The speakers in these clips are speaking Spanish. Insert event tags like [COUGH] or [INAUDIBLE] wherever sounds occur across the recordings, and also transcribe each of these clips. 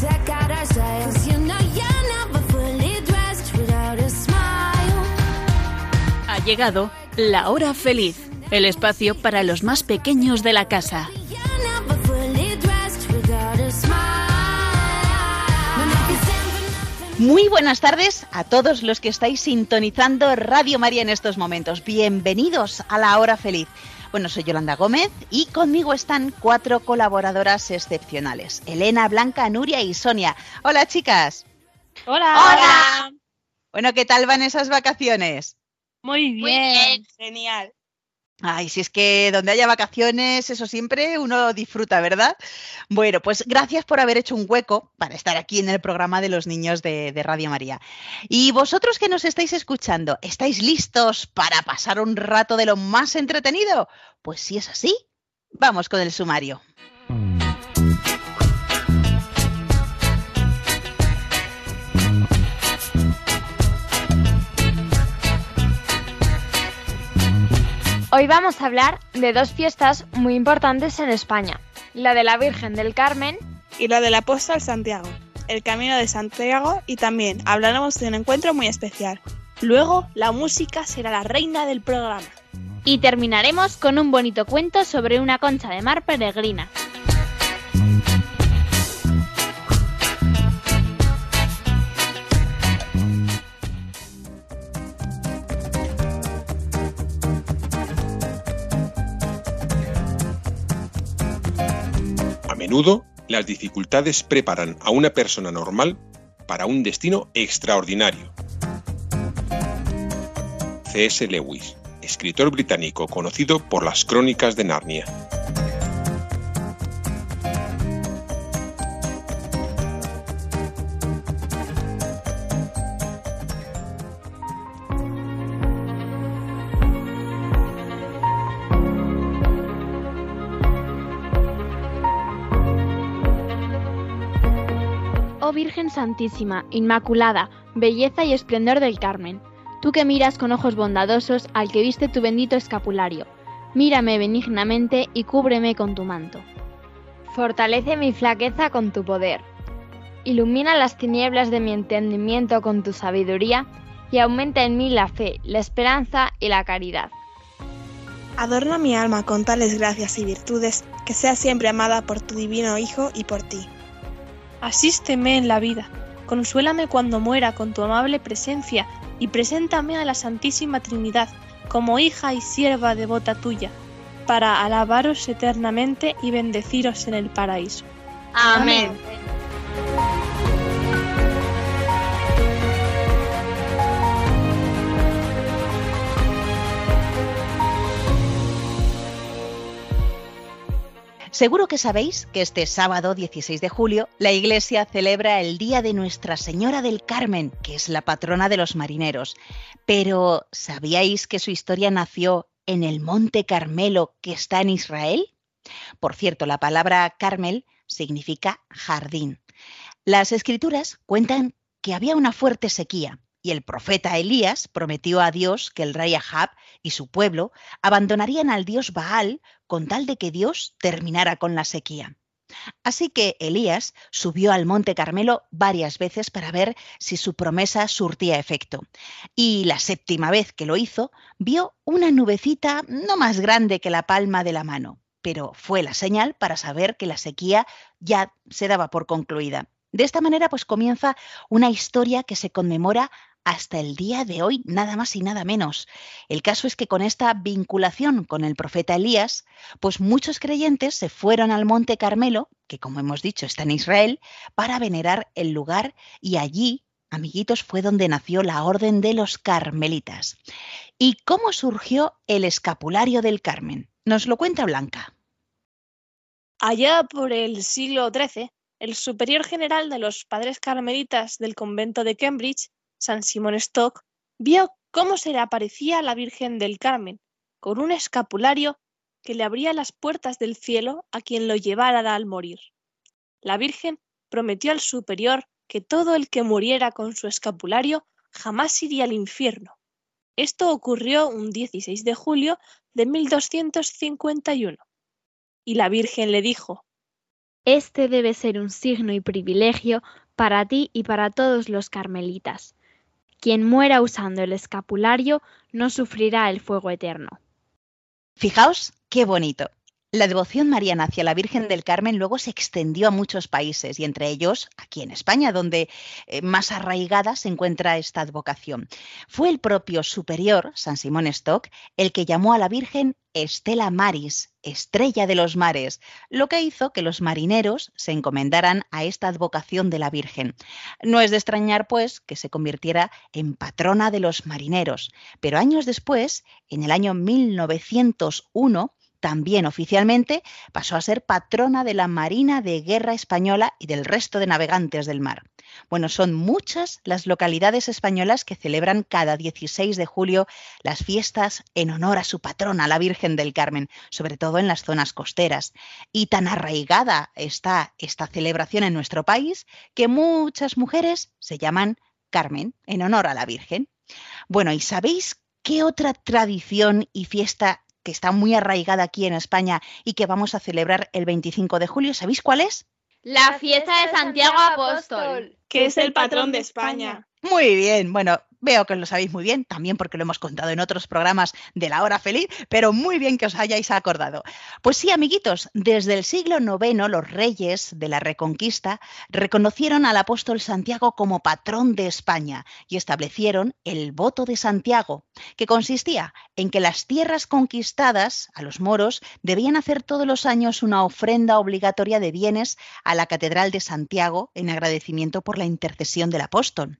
check out our style. 'Cause you know you're never fully dressed without a smile. Ha llegado la hora feliz, el espacio para los más pequeños de la casa. Muy buenas tardes a todos los que estáis sintonizando Radio María en estos momentos. Bienvenidos a la hora feliz. Bueno, soy Yolanda Gómez y conmigo están cuatro colaboradoras excepcionales. Elena, Blanca, Nuria y Sonia. Hola chicas. Hola. Bueno, ¿qué tal van esas vacaciones? Muy bien. bien. Genial. Ay, si es que donde haya vacaciones, eso siempre uno disfruta, ¿verdad? Bueno, pues gracias por haber hecho un hueco para estar aquí en el programa de los niños de, de Radio María. Y vosotros que nos estáis escuchando, ¿estáis listos para pasar un rato de lo más entretenido? Pues si es así, vamos con el sumario. Hoy vamos a hablar de dos fiestas muy importantes en España, la de la Virgen del Carmen Y la del apóstol Santiago, el camino de Santiago y también hablaremos de un encuentro muy especial. Luego, la música será la reina del programa. y terminaremos con un bonito cuento sobre una concha de mar peregrina. Las dificultades preparan a una persona normal para un destino extraordinario. C.S. Lewis, escritor británico conocido por las crónicas de Narnia. Santísima, Inmaculada, belleza y esplendor del Carmen, tú que miras con ojos bondadosos al que viste tu bendito escapulario, mírame benignamente y cúbreme con tu manto. Fortalece mi flaqueza con tu poder. Ilumina las tinieblas de mi entendimiento con tu sabiduría y aumenta en mí la fe, la esperanza y la caridad. Adorna mi alma con tales gracias y virtudes que sea siempre amada por tu divino Hijo y por ti. Asísteme en la vida, consuélame cuando muera con tu amable presencia y preséntame a la Santísima Trinidad como hija y sierva devota tuya, para alabaros eternamente y bendeciros en el paraíso. Amén. Seguro que sabéis que este sábado 16 de julio la Iglesia celebra el Día de Nuestra Señora del Carmen, que es la patrona de los marineros. Pero ¿sabíais que su historia nació en el Monte Carmelo que está en Israel? Por cierto, la palabra Carmel significa jardín. Las escrituras cuentan que había una fuerte sequía y el profeta Elías prometió a Dios que el rey Ahab y su pueblo abandonarían al dios Baal con tal de que Dios terminara con la sequía. Así que Elías subió al monte Carmelo varias veces para ver si su promesa surtía efecto. Y la séptima vez que lo hizo, vio una nubecita no más grande que la palma de la mano, pero fue la señal para saber que la sequía ya se daba por concluida. De esta manera, pues comienza una historia que se conmemora hasta el día de hoy, nada más y nada menos. El caso es que con esta vinculación con el profeta Elías, pues muchos creyentes se fueron al monte Carmelo, que como hemos dicho está en Israel, para venerar el lugar y allí, amiguitos, fue donde nació la orden de los carmelitas. ¿Y cómo surgió el escapulario del Carmen? Nos lo cuenta Blanca. Allá por el siglo XIII, el superior general de los padres carmelitas del convento de Cambridge, San Simón Stock, vio cómo se le aparecía a la Virgen del Carmen, con un escapulario que le abría las puertas del cielo a quien lo llevara al morir. La Virgen prometió al superior que todo el que muriera con su escapulario jamás iría al infierno. Esto ocurrió un 16 de julio de 1251. Y la Virgen le dijo, Este debe ser un signo y privilegio para ti y para todos los carmelitas. Quien muera usando el escapulario no sufrirá el fuego eterno. Fijaos qué bonito. La devoción mariana hacia la Virgen del Carmen luego se extendió a muchos países y entre ellos aquí en España, donde eh, más arraigada se encuentra esta advocación. Fue el propio superior, San Simón Stock, el que llamó a la Virgen Estela Maris, estrella de los mares, lo que hizo que los marineros se encomendaran a esta advocación de la Virgen. No es de extrañar, pues, que se convirtiera en patrona de los marineros, pero años después, en el año 1901, también oficialmente pasó a ser patrona de la Marina de Guerra Española y del resto de navegantes del mar. Bueno, son muchas las localidades españolas que celebran cada 16 de julio las fiestas en honor a su patrona, la Virgen del Carmen, sobre todo en las zonas costeras. Y tan arraigada está esta celebración en nuestro país que muchas mujeres se llaman Carmen en honor a la Virgen. Bueno, ¿y sabéis qué otra tradición y fiesta que está muy arraigada aquí en España y que vamos a celebrar el 25 de julio. ¿Sabéis cuál es? La fiesta de Santiago Apóstol, que es el patrón de España. Muy bien, bueno, veo que lo sabéis muy bien, también porque lo hemos contado en otros programas de la hora feliz, pero muy bien que os hayáis acordado. Pues sí, amiguitos, desde el siglo IX los reyes de la Reconquista reconocieron al apóstol Santiago como patrón de España y establecieron el voto de Santiago, que consistía en que las tierras conquistadas a los moros debían hacer todos los años una ofrenda obligatoria de bienes a la Catedral de Santiago en agradecimiento por la intercesión del apóstol.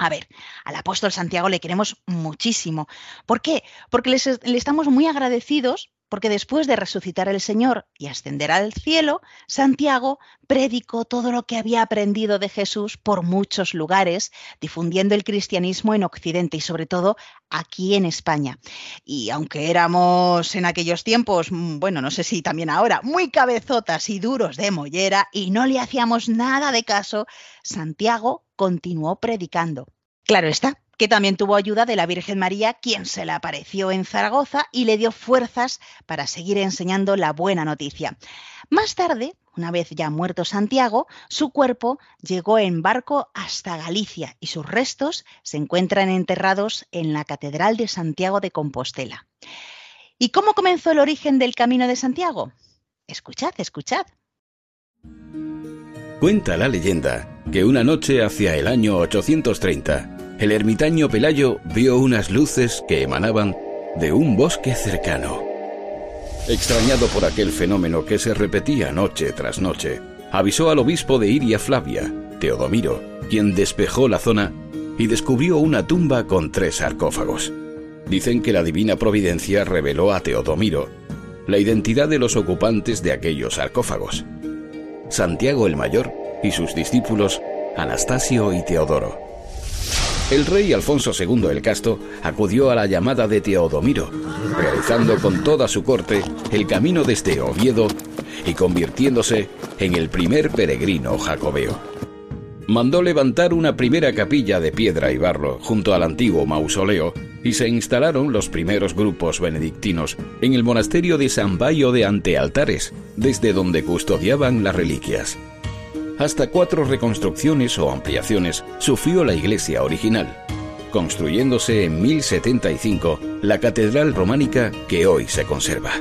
A ver, al apóstol Santiago le queremos muchísimo. ¿Por qué? Porque le estamos muy agradecidos porque después de resucitar el Señor y ascender al cielo, Santiago predicó todo lo que había aprendido de Jesús por muchos lugares, difundiendo el cristianismo en Occidente y sobre todo aquí en España. Y aunque éramos en aquellos tiempos, mm, bueno, no sé si también ahora, muy cabezotas y duros de mollera y no le hacíamos nada de caso, Santiago continuó predicando. Claro está, que también tuvo ayuda de la Virgen María, quien se le apareció en Zaragoza y le dio fuerzas para seguir enseñando la buena noticia. Más tarde, una vez ya muerto Santiago, su cuerpo llegó en barco hasta Galicia y sus restos se encuentran enterrados en la Catedral de Santiago de Compostela. ¿Y cómo comenzó el origen del Camino de Santiago? Escuchad, escuchad. Cuenta la leyenda que una noche hacia el año 830, el ermitaño Pelayo vio unas luces que emanaban de un bosque cercano. Extrañado por aquel fenómeno que se repetía noche tras noche, avisó al obispo de Iria Flavia, Teodomiro, quien despejó la zona y descubrió una tumba con tres sarcófagos. Dicen que la divina providencia reveló a Teodomiro la identidad de los ocupantes de aquellos sarcófagos. Santiago el Mayor y sus discípulos Anastasio y Teodoro. El rey Alfonso II el Casto acudió a la llamada de Teodomiro, realizando con toda su corte el camino desde Oviedo y convirtiéndose en el primer peregrino jacobeo. Mandó levantar una primera capilla de piedra y barro junto al antiguo mausoleo y se instalaron los primeros grupos benedictinos en el monasterio de San Bayo de Antealtares, desde donde custodiaban las reliquias. Hasta cuatro reconstrucciones o ampliaciones sufrió la iglesia original, construyéndose en 1075 la catedral románica que hoy se conserva.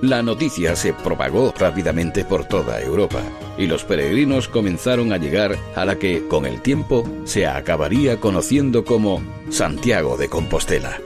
La noticia se propagó rápidamente por toda Europa y los peregrinos comenzaron a llegar a la que, con el tiempo, se acabaría conociendo como Santiago de Compostela.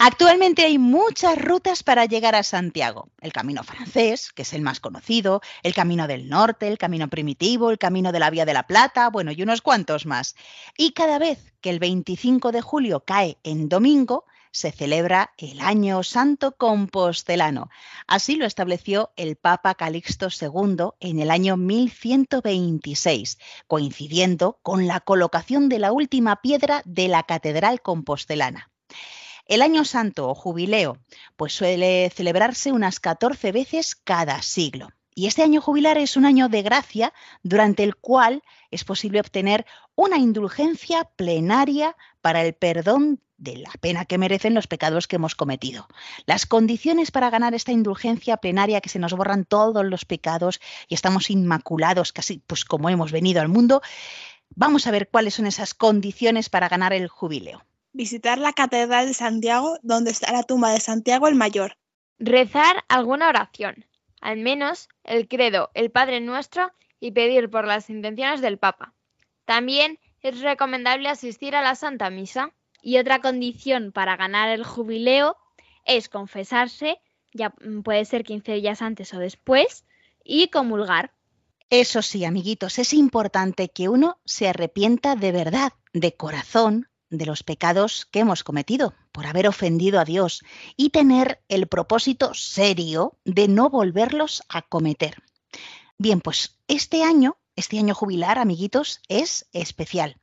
Actualmente hay muchas rutas para llegar a Santiago. El camino francés, que es el más conocido, el camino del norte, el camino primitivo, el camino de la Vía de la Plata, bueno, y unos cuantos más. Y cada vez que el 25 de julio cae en domingo, se celebra el Año Santo Compostelano. Así lo estableció el Papa Calixto II en el año 1126, coincidiendo con la colocación de la última piedra de la Catedral Compostelana. El Año Santo o Jubileo, pues suele celebrarse unas 14 veces cada siglo. Y este año jubilar es un año de gracia durante el cual es posible obtener una indulgencia plenaria para el perdón de la pena que merecen los pecados que hemos cometido. Las condiciones para ganar esta indulgencia plenaria que se nos borran todos los pecados y estamos inmaculados casi pues como hemos venido al mundo, vamos a ver cuáles son esas condiciones para ganar el jubileo. Visitar la Catedral de Santiago, donde está la tumba de Santiago el Mayor. Rezar alguna oración, al menos el credo, el Padre Nuestro y pedir por las intenciones del Papa. También es recomendable asistir a la Santa Misa. Y otra condición para ganar el jubileo es confesarse, ya puede ser 15 días antes o después, y comulgar. Eso sí, amiguitos, es importante que uno se arrepienta de verdad, de corazón, de los pecados que hemos cometido por haber ofendido a Dios y tener el propósito serio de no volverlos a cometer. Bien, pues este año, este año jubilar, amiguitos, es especial.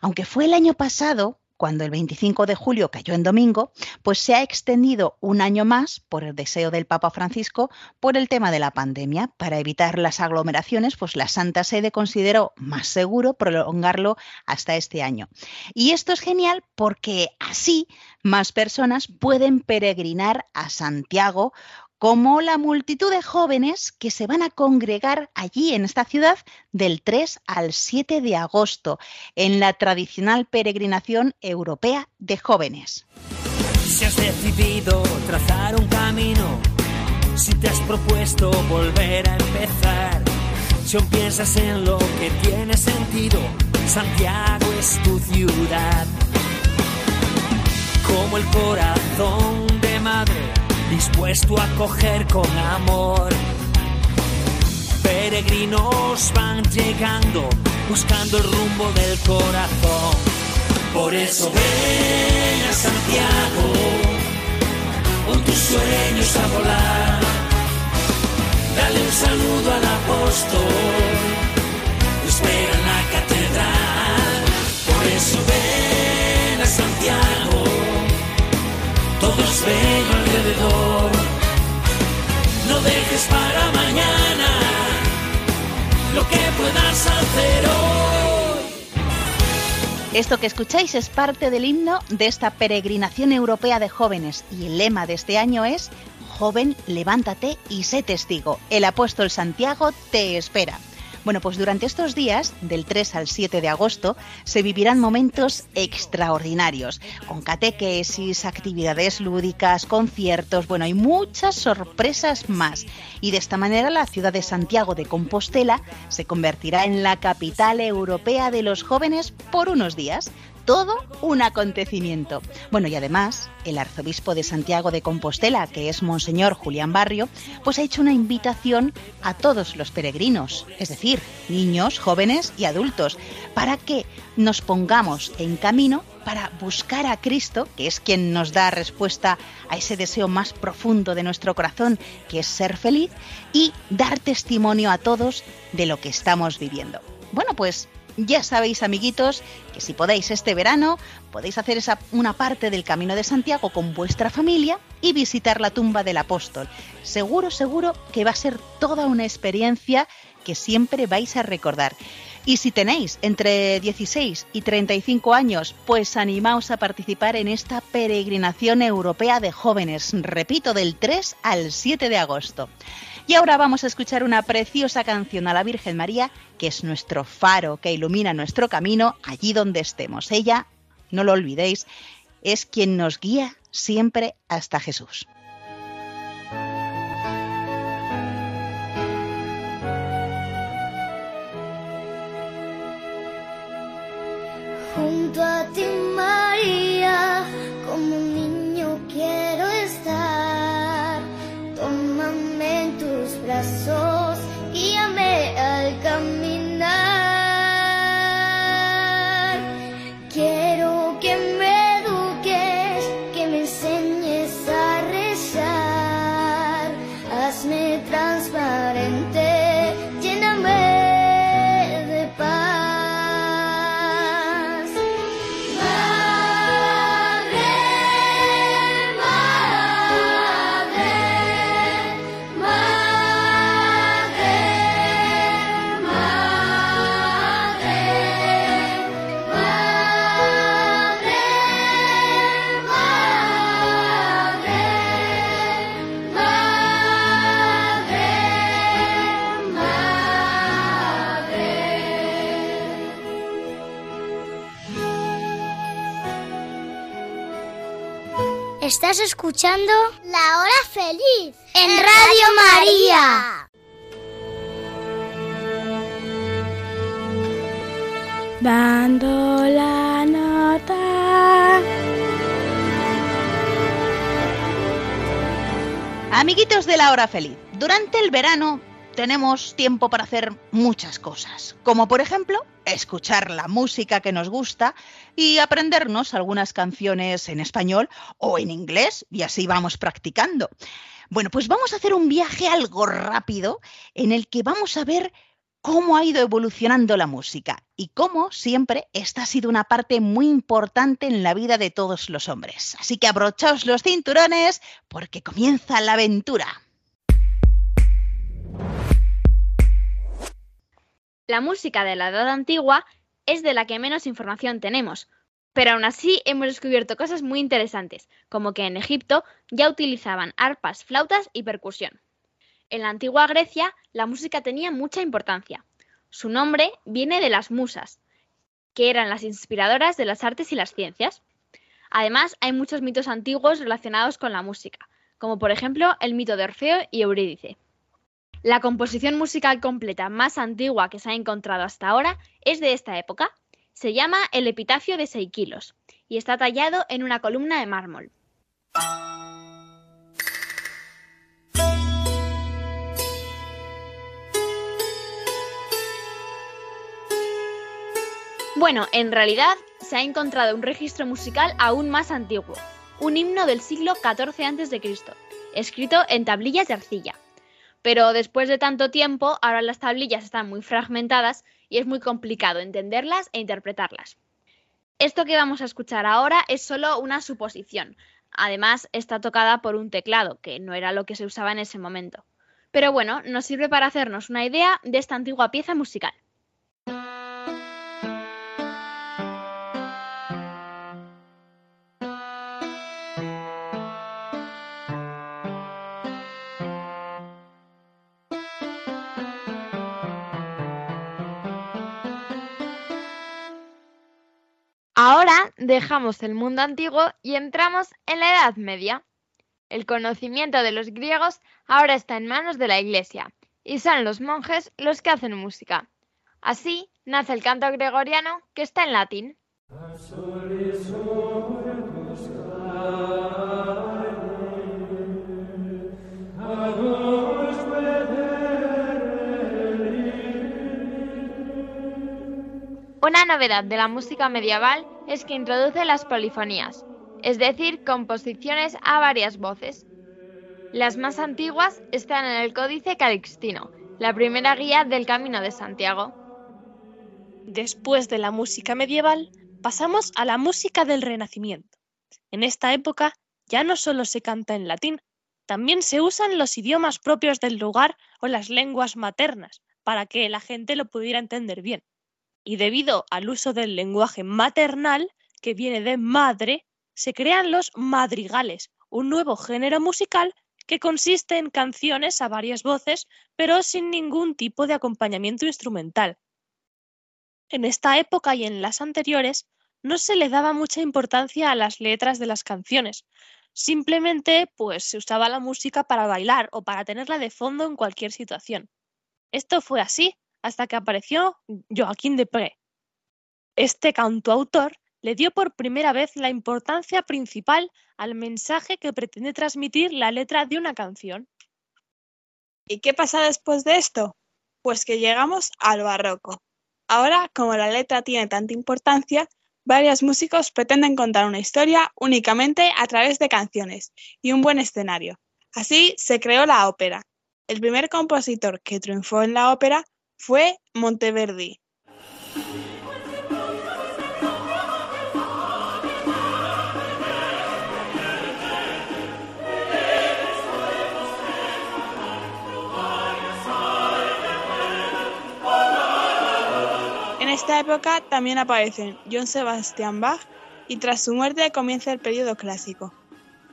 Aunque fue el año pasado cuando el 25 de julio cayó en domingo, pues se ha extendido un año más por el deseo del Papa Francisco por el tema de la pandemia. Para evitar las aglomeraciones, pues la Santa Sede consideró más seguro prolongarlo hasta este año. Y esto es genial porque así más personas pueden peregrinar a Santiago como la multitud de jóvenes que se van a congregar allí en esta ciudad del 3 al 7 de agosto en la tradicional peregrinación europea de jóvenes. Si has decidido trazar un camino, si te has propuesto volver a empezar, si aún piensas en lo que tiene sentido, Santiago es tu ciudad. Como el corazón de madre dispuesto a coger con amor. Peregrinos van llegando, buscando el rumbo del corazón. Por eso ven a Santiago, con tus sueños a volar. Dale un saludo al apóstol, espera en la catedral. Por eso ven a Santiago, todos ven alrededor. No dejes para mañana lo que puedas hacer hoy. Esto que escucháis es parte del himno de esta peregrinación europea de jóvenes y el lema de este año es Joven, levántate y sé testigo. El apóstol Santiago te espera. Bueno, pues durante estos días, del 3 al 7 de agosto, se vivirán momentos extraordinarios, con catequesis, actividades lúdicas, conciertos, bueno, hay muchas sorpresas más. Y de esta manera la ciudad de Santiago de Compostela se convertirá en la capital europea de los jóvenes por unos días todo un acontecimiento. Bueno, y además, el arzobispo de Santiago de Compostela, que es Monseñor Julián Barrio, pues ha hecho una invitación a todos los peregrinos, es decir, niños, jóvenes y adultos, para que nos pongamos en camino para buscar a Cristo, que es quien nos da respuesta a ese deseo más profundo de nuestro corazón, que es ser feliz, y dar testimonio a todos de lo que estamos viviendo. Bueno, pues ya sabéis, amiguitos, que si podéis este verano, podéis hacer esa, una parte del Camino de Santiago con vuestra familia y visitar la tumba del apóstol. Seguro, seguro que va a ser toda una experiencia que siempre vais a recordar. Y si tenéis entre 16 y 35 años, pues animaos a participar en esta peregrinación europea de jóvenes, repito, del 3 al 7 de agosto. Y ahora vamos a escuchar una preciosa canción a la Virgen María, que es nuestro faro que ilumina nuestro camino allí donde estemos. Ella, no lo olvidéis, es quien nos guía siempre hasta Jesús. Estás escuchando La Hora Feliz en Radio María. Dando la nota. Amiguitos de la hora feliz, durante el verano tenemos tiempo para hacer muchas cosas, como por ejemplo escuchar la música que nos gusta y aprendernos algunas canciones en español o en inglés y así vamos practicando. Bueno, pues vamos a hacer un viaje algo rápido en el que vamos a ver cómo ha ido evolucionando la música y cómo siempre esta ha sido una parte muy importante en la vida de todos los hombres. Así que abrochaos los cinturones porque comienza la aventura. La música de la Edad Antigua es de la que menos información tenemos, pero aún así hemos descubierto cosas muy interesantes, como que en Egipto ya utilizaban arpas, flautas y percusión. En la antigua Grecia, la música tenía mucha importancia. Su nombre viene de las musas, que eran las inspiradoras de las artes y las ciencias. Además, hay muchos mitos antiguos relacionados con la música, como por ejemplo el mito de Orfeo y Eurídice. La composición musical completa más antigua que se ha encontrado hasta ahora es de esta época. Se llama el Epitafio de Seikilos y está tallado en una columna de mármol. Bueno, en realidad se ha encontrado un registro musical aún más antiguo, un himno del siglo XIV a.C., escrito en tablillas de arcilla. Pero después de tanto tiempo, ahora las tablillas están muy fragmentadas y es muy complicado entenderlas e interpretarlas. Esto que vamos a escuchar ahora es solo una suposición. Además, está tocada por un teclado, que no era lo que se usaba en ese momento. Pero bueno, nos sirve para hacernos una idea de esta antigua pieza musical. Dejamos el mundo antiguo y entramos en la Edad Media. El conocimiento de los griegos ahora está en manos de la Iglesia y son los monjes los que hacen música. Así nace el canto gregoriano que está en latín. Una novedad de la música medieval es que introduce las polifonías, es decir, composiciones a varias voces. Las más antiguas están en el Códice Calixtino, la primera guía del Camino de Santiago. Después de la música medieval, pasamos a la música del Renacimiento. En esta época ya no solo se canta en latín, también se usan los idiomas propios del lugar o las lenguas maternas para que la gente lo pudiera entender bien. Y debido al uso del lenguaje maternal, que viene de madre, se crean los madrigales, un nuevo género musical que consiste en canciones a varias voces, pero sin ningún tipo de acompañamiento instrumental. En esta época y en las anteriores no se le daba mucha importancia a las letras de las canciones. Simplemente, pues se usaba la música para bailar o para tenerla de fondo en cualquier situación. Esto fue así hasta que apareció Joaquín de Pré. Este cantautor le dio por primera vez la importancia principal al mensaje que pretende transmitir la letra de una canción. ¿Y qué pasa después de esto? Pues que llegamos al barroco. Ahora, como la letra tiene tanta importancia, varios músicos pretenden contar una historia únicamente a través de canciones y un buen escenario. Así se creó la ópera. El primer compositor que triunfó en la ópera fue Monteverdi. En esta época también aparecen Johann Sebastian Bach y tras su muerte comienza el periodo clásico.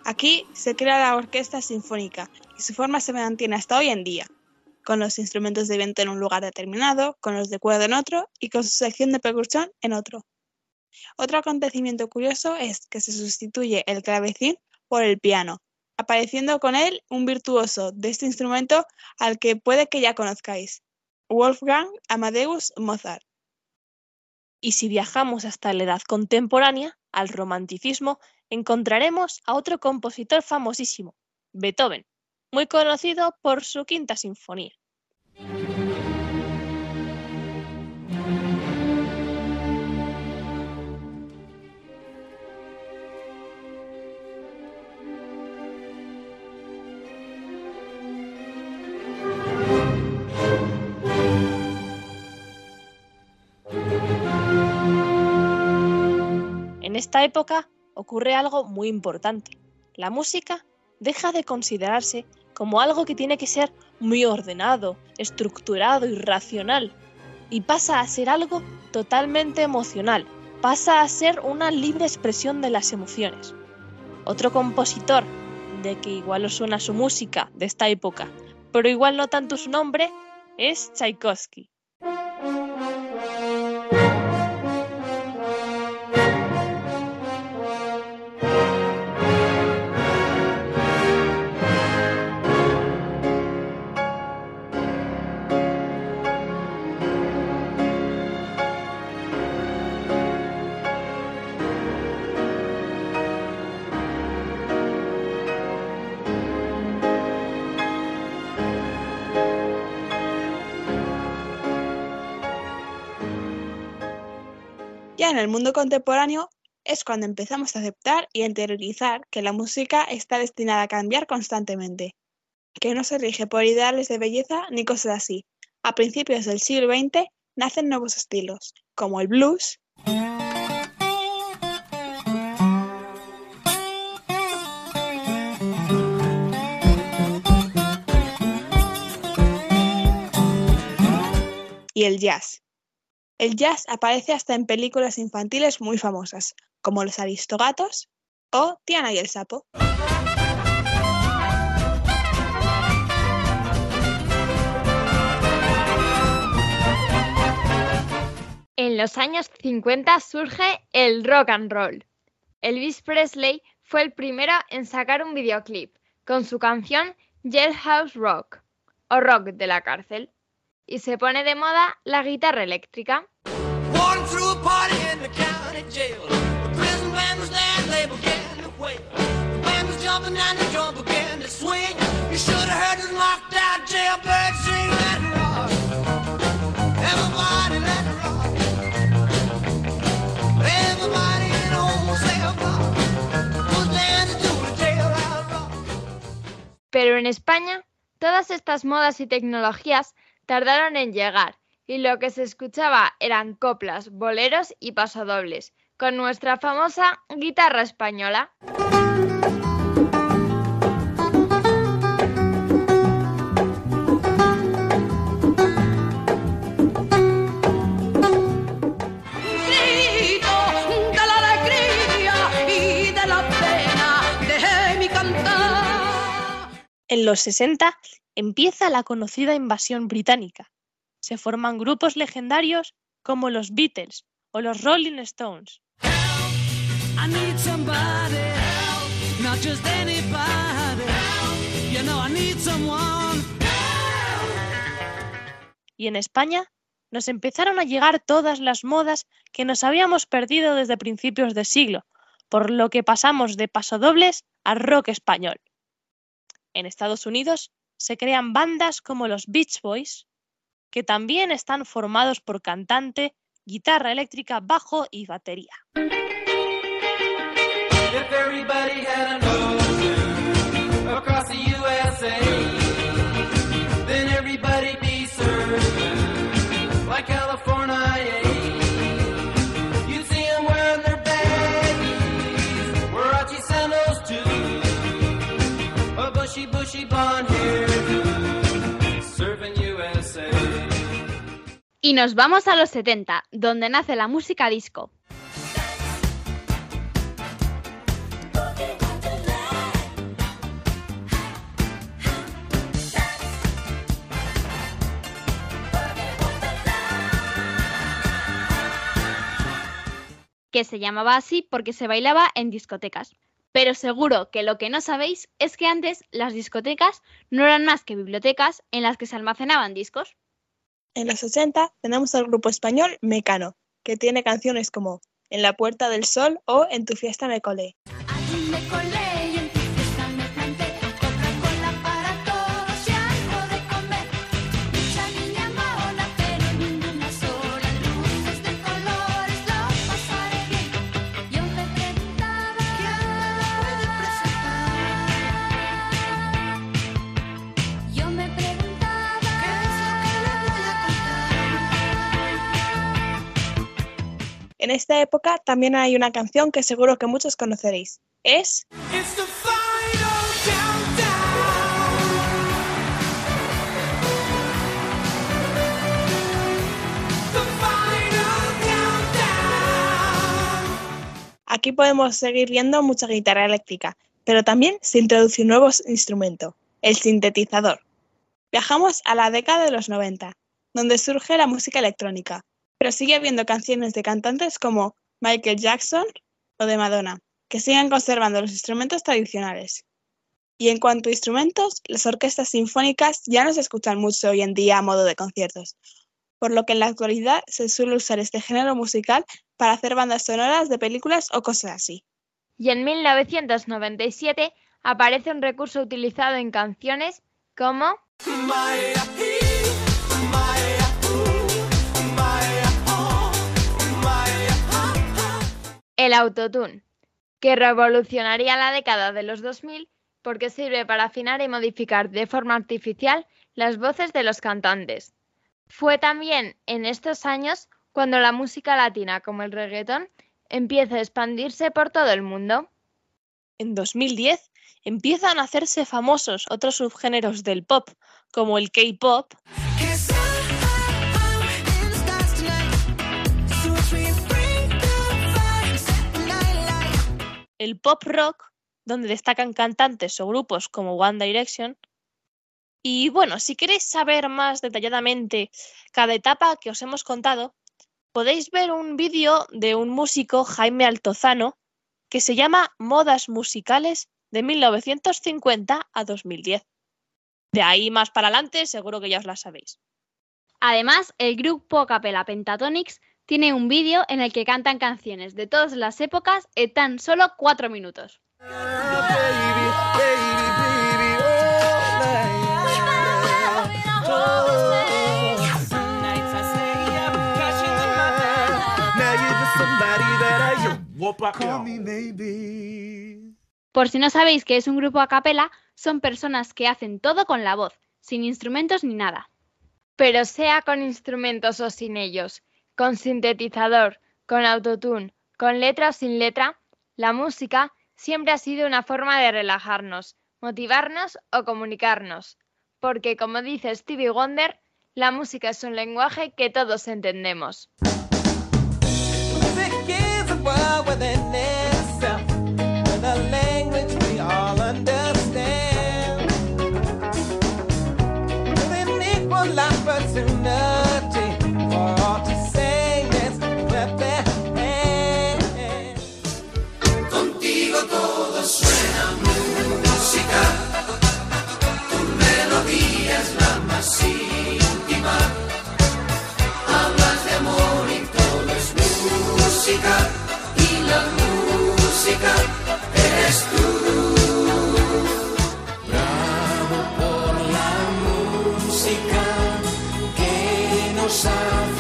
Aquí se crea la orquesta sinfónica y su forma se mantiene hasta hoy en día, con los instrumentos de viento en un lugar determinado, con los de cuerda en otro y con su sección de percusión en otro. Otro acontecimiento curioso es que se sustituye el clavecín por el piano, apareciendo con él un virtuoso de este instrumento al que puede que ya conozcáis, Wolfgang Amadeus Mozart. Y si viajamos hasta la edad contemporánea, al romanticismo, encontraremos a otro compositor famosísimo, Beethoven, muy conocido por su quinta sinfonía. En esta época ocurre algo muy importante. La música deja de considerarse como algo que tiene que ser muy ordenado, estructurado y racional, y pasa a ser algo totalmente emocional, pasa a ser una libre expresión de las emociones. Otro compositor de que igual os suena su música de esta época, pero igual no tanto su nombre, es Tchaikovsky. En el mundo contemporáneo es cuando empezamos a aceptar y interiorizar que la música está destinada a cambiar constantemente, que no se rige por ideales de belleza ni cosas así. A principios del siglo XX nacen nuevos estilos, como el blues, y el jazz. El jazz aparece hasta en películas infantiles muy famosas, como Los Aristogatos o Tiana y el Sapo. En los años 50 surge el rock and roll. Elvis Presley fue el primero en sacar un videoclip con su canción Jailhouse Rock o Rock de la cárcel y se pone de moda la guitarra eléctrica. Pero en España, todas estas modas y tecnologías tardaron en llegar y lo que se escuchaba eran coplas, boleros y pasodobles, con nuestra famosa guitarra española. En los 60 empieza la conocida invasión británica. Se forman grupos legendarios como los Beatles o los Rolling Stones. Y en España nos empezaron a llegar todas las modas que nos habíamos perdido desde principios de siglo, por lo que pasamos de pasodobles a rock español. En Estados Unidos se crean bandas como los Beach Boys, que también están formados por cantante, guitarra eléctrica, bajo y batería. Y nos vamos a los 70, donde nace la música disco. que se llamaba así porque se bailaba en discotecas. Pero seguro que lo que no sabéis es que antes las discotecas no eran más que bibliotecas en las que se almacenaban discos. En los 80 tenemos al grupo español Mecano, que tiene canciones como En la Puerta del Sol o En tu fiesta me colé. En esta época también hay una canción que seguro que muchos conoceréis. Es. Aquí podemos seguir viendo mucha guitarra eléctrica, pero también se introduce un nuevo instrumento, el sintetizador. Viajamos a la década de los 90, donde surge la música electrónica, pero sigue habiendo canciones de cantantes como Michael Jackson o de Madonna, que siguen conservando los instrumentos tradicionales. Y en cuanto a instrumentos, las orquestas sinfónicas ya no se escuchan mucho hoy en día a modo de conciertos, por lo que en la actualidad se suele usar este género musical para hacer bandas sonoras de películas o cosas así. Y en 1997 aparece un recurso utilizado en canciones como el autotune, que revolucionaría la década de los 2000 porque sirve para afinar y modificar de forma artificial las voces de los cantantes. Fue también en estos años cuando la música latina como el reggaetón empieza a expandirse por todo el mundo. En 2010 empiezan a hacerse famosos otros subgéneros del pop, como el K-pop, el pop rock, donde destacan cantantes o grupos como One Direction. Y bueno, si queréis saber más detalladamente cada etapa que os hemos contado, podéis ver un vídeo de un músico, Jaime Altozano, que se llama Modas Musicales de 1950 a 2010. De ahí más para adelante, seguro que ya os la sabéis. Además, el grupo a capella Pentatonix tiene un vídeo en el que cantan canciones de todas las épocas en tan solo cuatro minutos. Por si no sabéis qué es un grupo a capela, son personas que hacen todo con la voz, sin instrumentos ni nada. Pero sea con instrumentos o sin ellos, con sintetizador, con autotune, con letra o sin letra, la música siempre ha sido una forma de relajarnos, motivarnos o comunicarnos. Porque, como dice Stevie Wonder, la música es un lenguaje que todos entendemos. Que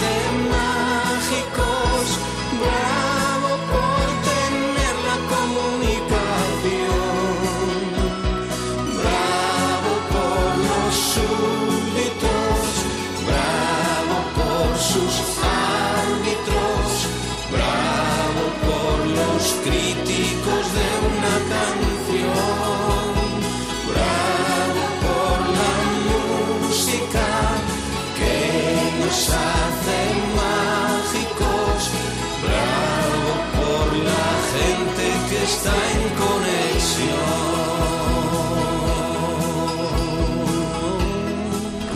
conexión.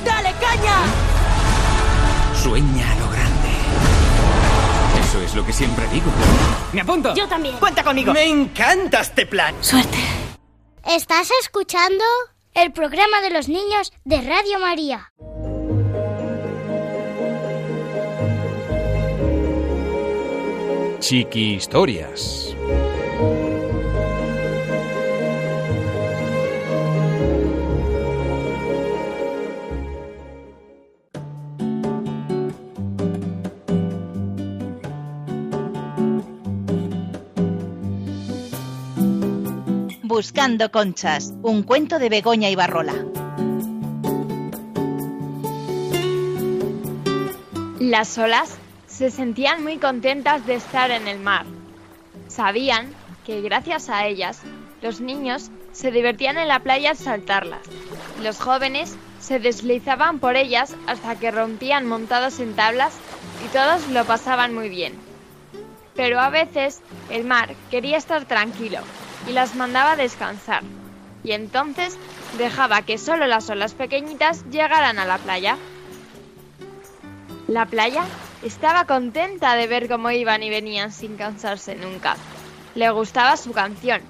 ¡Dale caña! Sueña a lo grande. Eso es lo lo que siempre digo. ¡Me apunto! Yo también. ¡Cuenta conmigo! Me encanta este plan. Suerte. ¿Estás escuchando? El programa de los niños de Radio María. Chiqui Historias. Buscando conchas, un cuento de Begoña y Barrola. Las olas se sentían muy contentas de estar en el mar. Sabían que gracias a ellas los niños se divertían en la playa al saltarlas. Los jóvenes se deslizaban por ellas hasta que rompían montados en tablas y todos lo pasaban muy bien. Pero a veces el mar quería estar tranquilo y las mandaba descansar. Y entonces dejaba que solo las olas pequeñitas llegaran a la playa. La playa estaba contenta de ver cómo iban y venían sin cansarse nunca. Le gustaba su canción,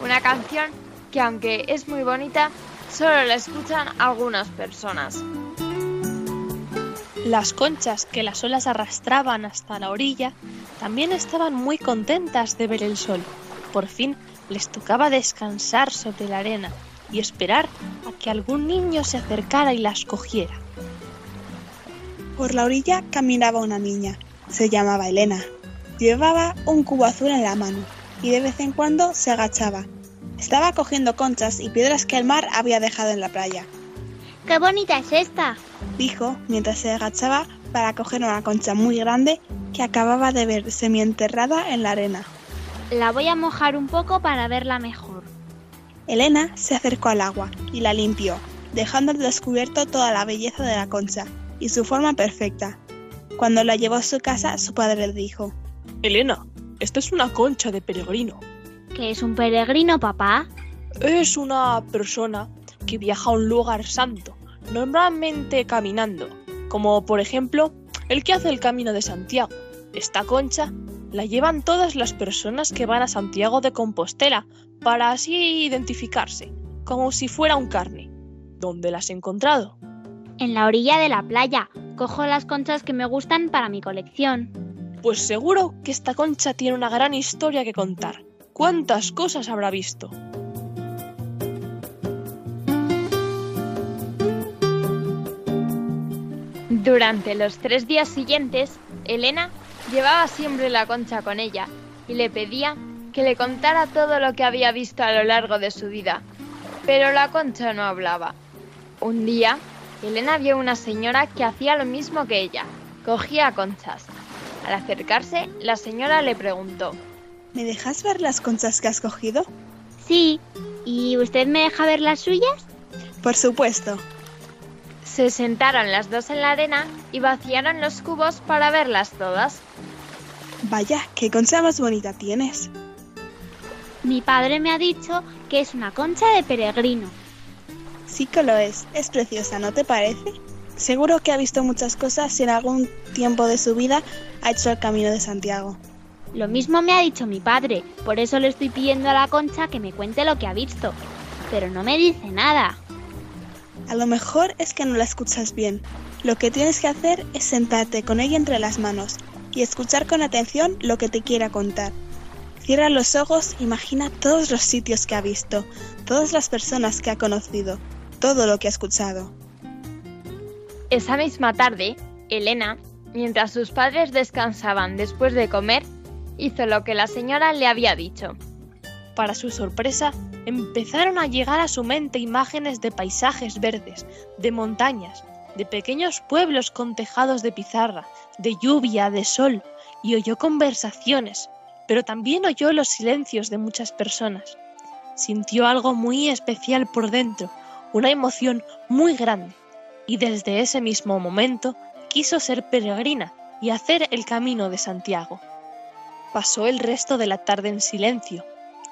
una canción que aunque es muy bonita, solo la escuchan algunas personas. Las conchas que las olas arrastraban hasta la orilla también estaban muy contentas de ver el sol. Por fin les tocaba descansar sobre la arena y esperar a que algún niño se acercara y las cogiera. Por la orilla caminaba una niña. Se llamaba Elena. Llevaba un cubo azul en la mano y de vez en cuando se agachaba. Estaba cogiendo conchas y piedras que el mar había dejado en la playa. ¡Qué bonita es esta! Dijo mientras se agachaba para coger una concha muy grande que acababa de ver semienterrada en la arena. La voy a mojar un poco para verla mejor. Elena se acercó al agua y la limpió, dejando al descubierto toda la belleza de la concha y su forma perfecta. Cuando la llevó a su casa, su padre le dijo, Elena, esta es una concha de peregrino. ¿Qué es un peregrino, papá? Es una persona que viaja a un lugar santo, normalmente caminando, como por ejemplo el que hace el camino de Santiago. Esta concha la llevan todas las personas que van a Santiago de Compostela para así identificarse, como si fuera un carne. ¿Dónde la has encontrado? En la orilla de la playa. Cojo las conchas que me gustan para mi colección. Pues seguro que esta concha tiene una gran historia que contar. ¿Cuántas cosas habrá visto? Durante los tres días siguientes, Elena llevaba siempre la concha con ella y le pedía que le contara todo lo que había visto a lo largo de su vida. Pero la concha no hablaba. Un día, Elena vio una señora que hacía lo mismo que ella, cogía conchas. Al acercarse, la señora le preguntó, ¿Me dejas ver las conchas que has cogido? Sí, ¿y usted me deja ver las suyas? Por supuesto. Se sentaron las dos en la arena y vaciaron los cubos para verlas todas. Vaya, qué concha más bonita tienes. Mi padre me ha dicho que es una concha de peregrino. Sí que lo es, es preciosa, ¿no te parece? Seguro que ha visto muchas cosas y en algún tiempo de su vida ha hecho el camino de Santiago. Lo mismo me ha dicho mi padre, por eso le estoy pidiendo a la concha que me cuente lo que ha visto. Pero no me dice nada. A lo mejor es que no la escuchas bien. Lo que tienes que hacer es sentarte con ella entre las manos y escuchar con atención lo que te quiera contar. Cierra los ojos, imagina todos los sitios que ha visto, todas las personas que ha conocido, todo lo que ha escuchado. Esa misma tarde, Elena, mientras sus padres descansaban después de comer, hizo lo que la señora le había dicho. Para su sorpresa, empezaron a llegar a su mente imágenes de paisajes verdes, de montañas, de pequeños pueblos con tejados de pizarra, de lluvia, de sol, y oyó conversaciones, pero también oyó los silencios de muchas personas. Sintió algo muy especial por dentro, una emoción muy grande, y desde ese mismo momento quiso ser peregrina y hacer el camino de Santiago. Pasó el resto de la tarde en silencio.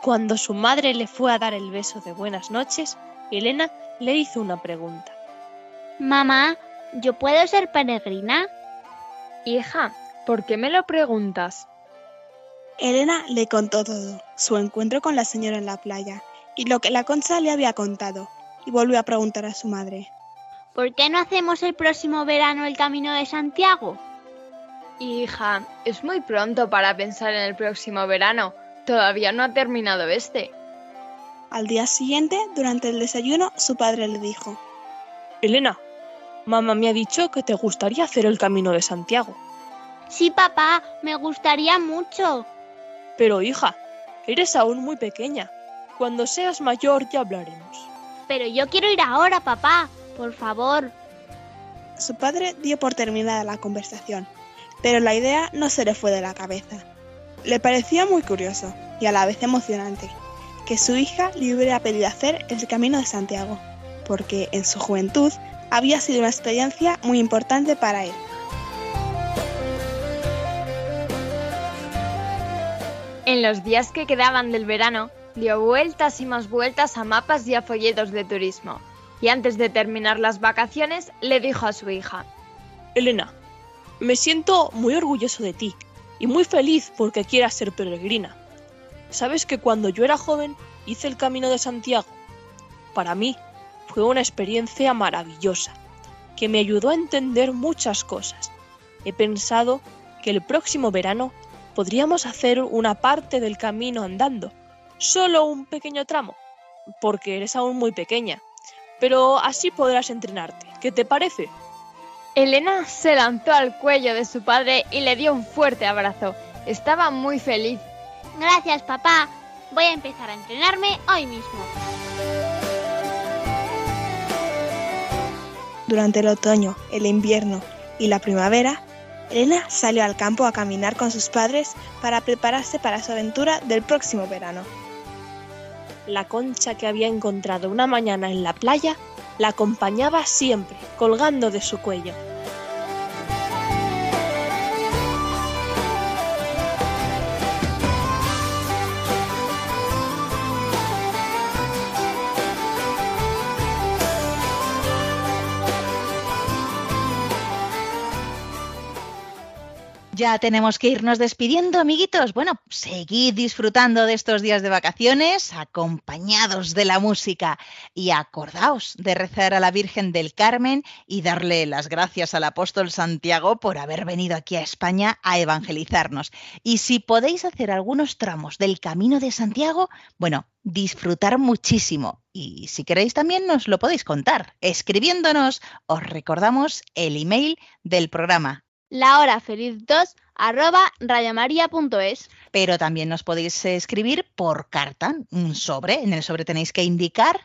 Cuando su madre le fue a dar el beso de buenas noches, Elena le hizo una pregunta. Mamá, ¿yo puedo ser peregrina? Hija, ¿por qué me lo preguntas? Elena le contó todo, su encuentro con la señora en la playa y lo que la concha le había contado, y volvió a preguntar a su madre. ¿Por qué no hacemos el próximo verano el Camino de Santiago? Hija, es muy pronto para pensar en el próximo verano. Todavía no ha terminado este. Al día siguiente, durante el desayuno, su padre le dijo, Elena, mamá me ha dicho que te gustaría hacer el Camino de Santiago. Sí, papá, me gustaría mucho. Pero hija, eres aún muy pequeña. Cuando seas mayor ya hablaremos. Pero yo quiero ir ahora, papá, por favor. Su padre dio por terminada la conversación, pero la idea no se le fue de la cabeza. Le parecía muy curioso y a la vez emocionante que su hija le hubiera pedido hacer el Camino de Santiago, porque en su juventud había sido una experiencia muy importante para él. En los días que quedaban del verano, dio vueltas y más vueltas a mapas y a folletos de turismo. Y antes de terminar las vacaciones, le dijo a su hija, Elena, me siento muy orgulloso de ti y muy feliz porque quieras ser peregrina. Sabes que cuando yo era joven hice el Camino de Santiago. Para mí fue una experiencia maravillosa que me ayudó a entender muchas cosas. He pensado que el próximo verano podríamos hacer una parte del camino andando, solo un pequeño tramo, porque eres aún muy pequeña, pero así podrás entrenarte. ¿Qué te parece? Elena se lanzó al cuello de su padre y le dio un fuerte abrazo. Estaba muy feliz. Gracias, papá. Voy a empezar a entrenarme hoy mismo. Durante el otoño, el invierno y la primavera, Elena salió al campo a caminar con sus padres para prepararse para su aventura del próximo verano. La concha que había encontrado una mañana en la playa la acompañaba siempre, colgando de su cuello. Ya tenemos que irnos despidiendo, amiguitos. Bueno, seguid disfrutando de estos días de vacaciones, acompañados de la música. Y acordaos de rezar a la Virgen del Carmen y darle las gracias al apóstol Santiago por haber venido aquí a España a evangelizarnos. Y si podéis hacer algunos tramos del Camino de Santiago, bueno, disfrutar muchísimo. Y si queréis también nos lo podéis contar. Escribiéndonos, os recordamos el email del programa la hora feliz 2 arroba radiomaria.es. Pero también nos podéis escribir por carta, un sobre. En el sobre tenéis que indicar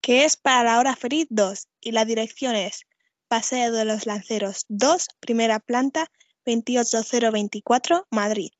que es para la hora feliz 2 y la dirección es Paseo de los Lanceros 2, primera planta, 28024, Madrid.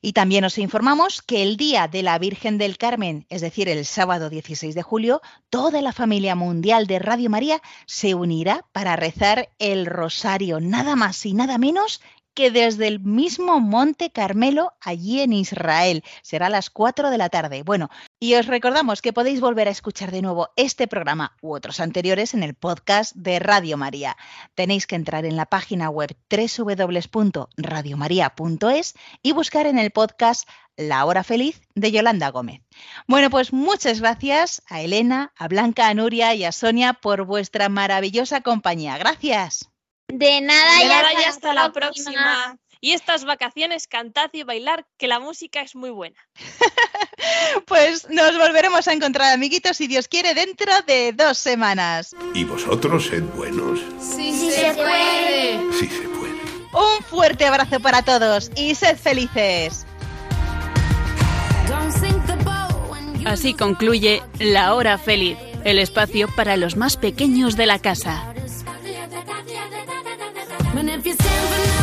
Y también os informamos que el día de la Virgen del Carmen, es decir, el sábado 16 de julio, toda la familia mundial de Radio María se unirá para rezar el rosario, nada más y nada menos que desde el mismo Monte Carmelo, allí en Israel. Será a las 4 de la tarde. Bueno, y os recordamos que podéis volver a escuchar de nuevo este programa u otros anteriores en el podcast de Radio María. Tenéis que entrar en la página web www.radiomaria.es y buscar en el podcast La Hora Feliz de Yolanda Gómez. Bueno, pues muchas gracias a Elena, a Blanca, a Nuria y a Sonia por vuestra maravillosa compañía. Gracias. De nada, De y nada hasta y hasta la próxima. Y estas vacaciones cantad y bailar, que la música es muy buena. [LAUGHS] Pues nos volveremos a encontrar, amiguitos, si Dios quiere, dentro de dos semanas. ¿Y vosotros sed buenos? Sí, Sí se puede. Sí se puede. Un fuerte abrazo para todos y sed felices. Así concluye La Hora Feliz, el espacio para los más pequeños de la casa. And if you stand for nothing,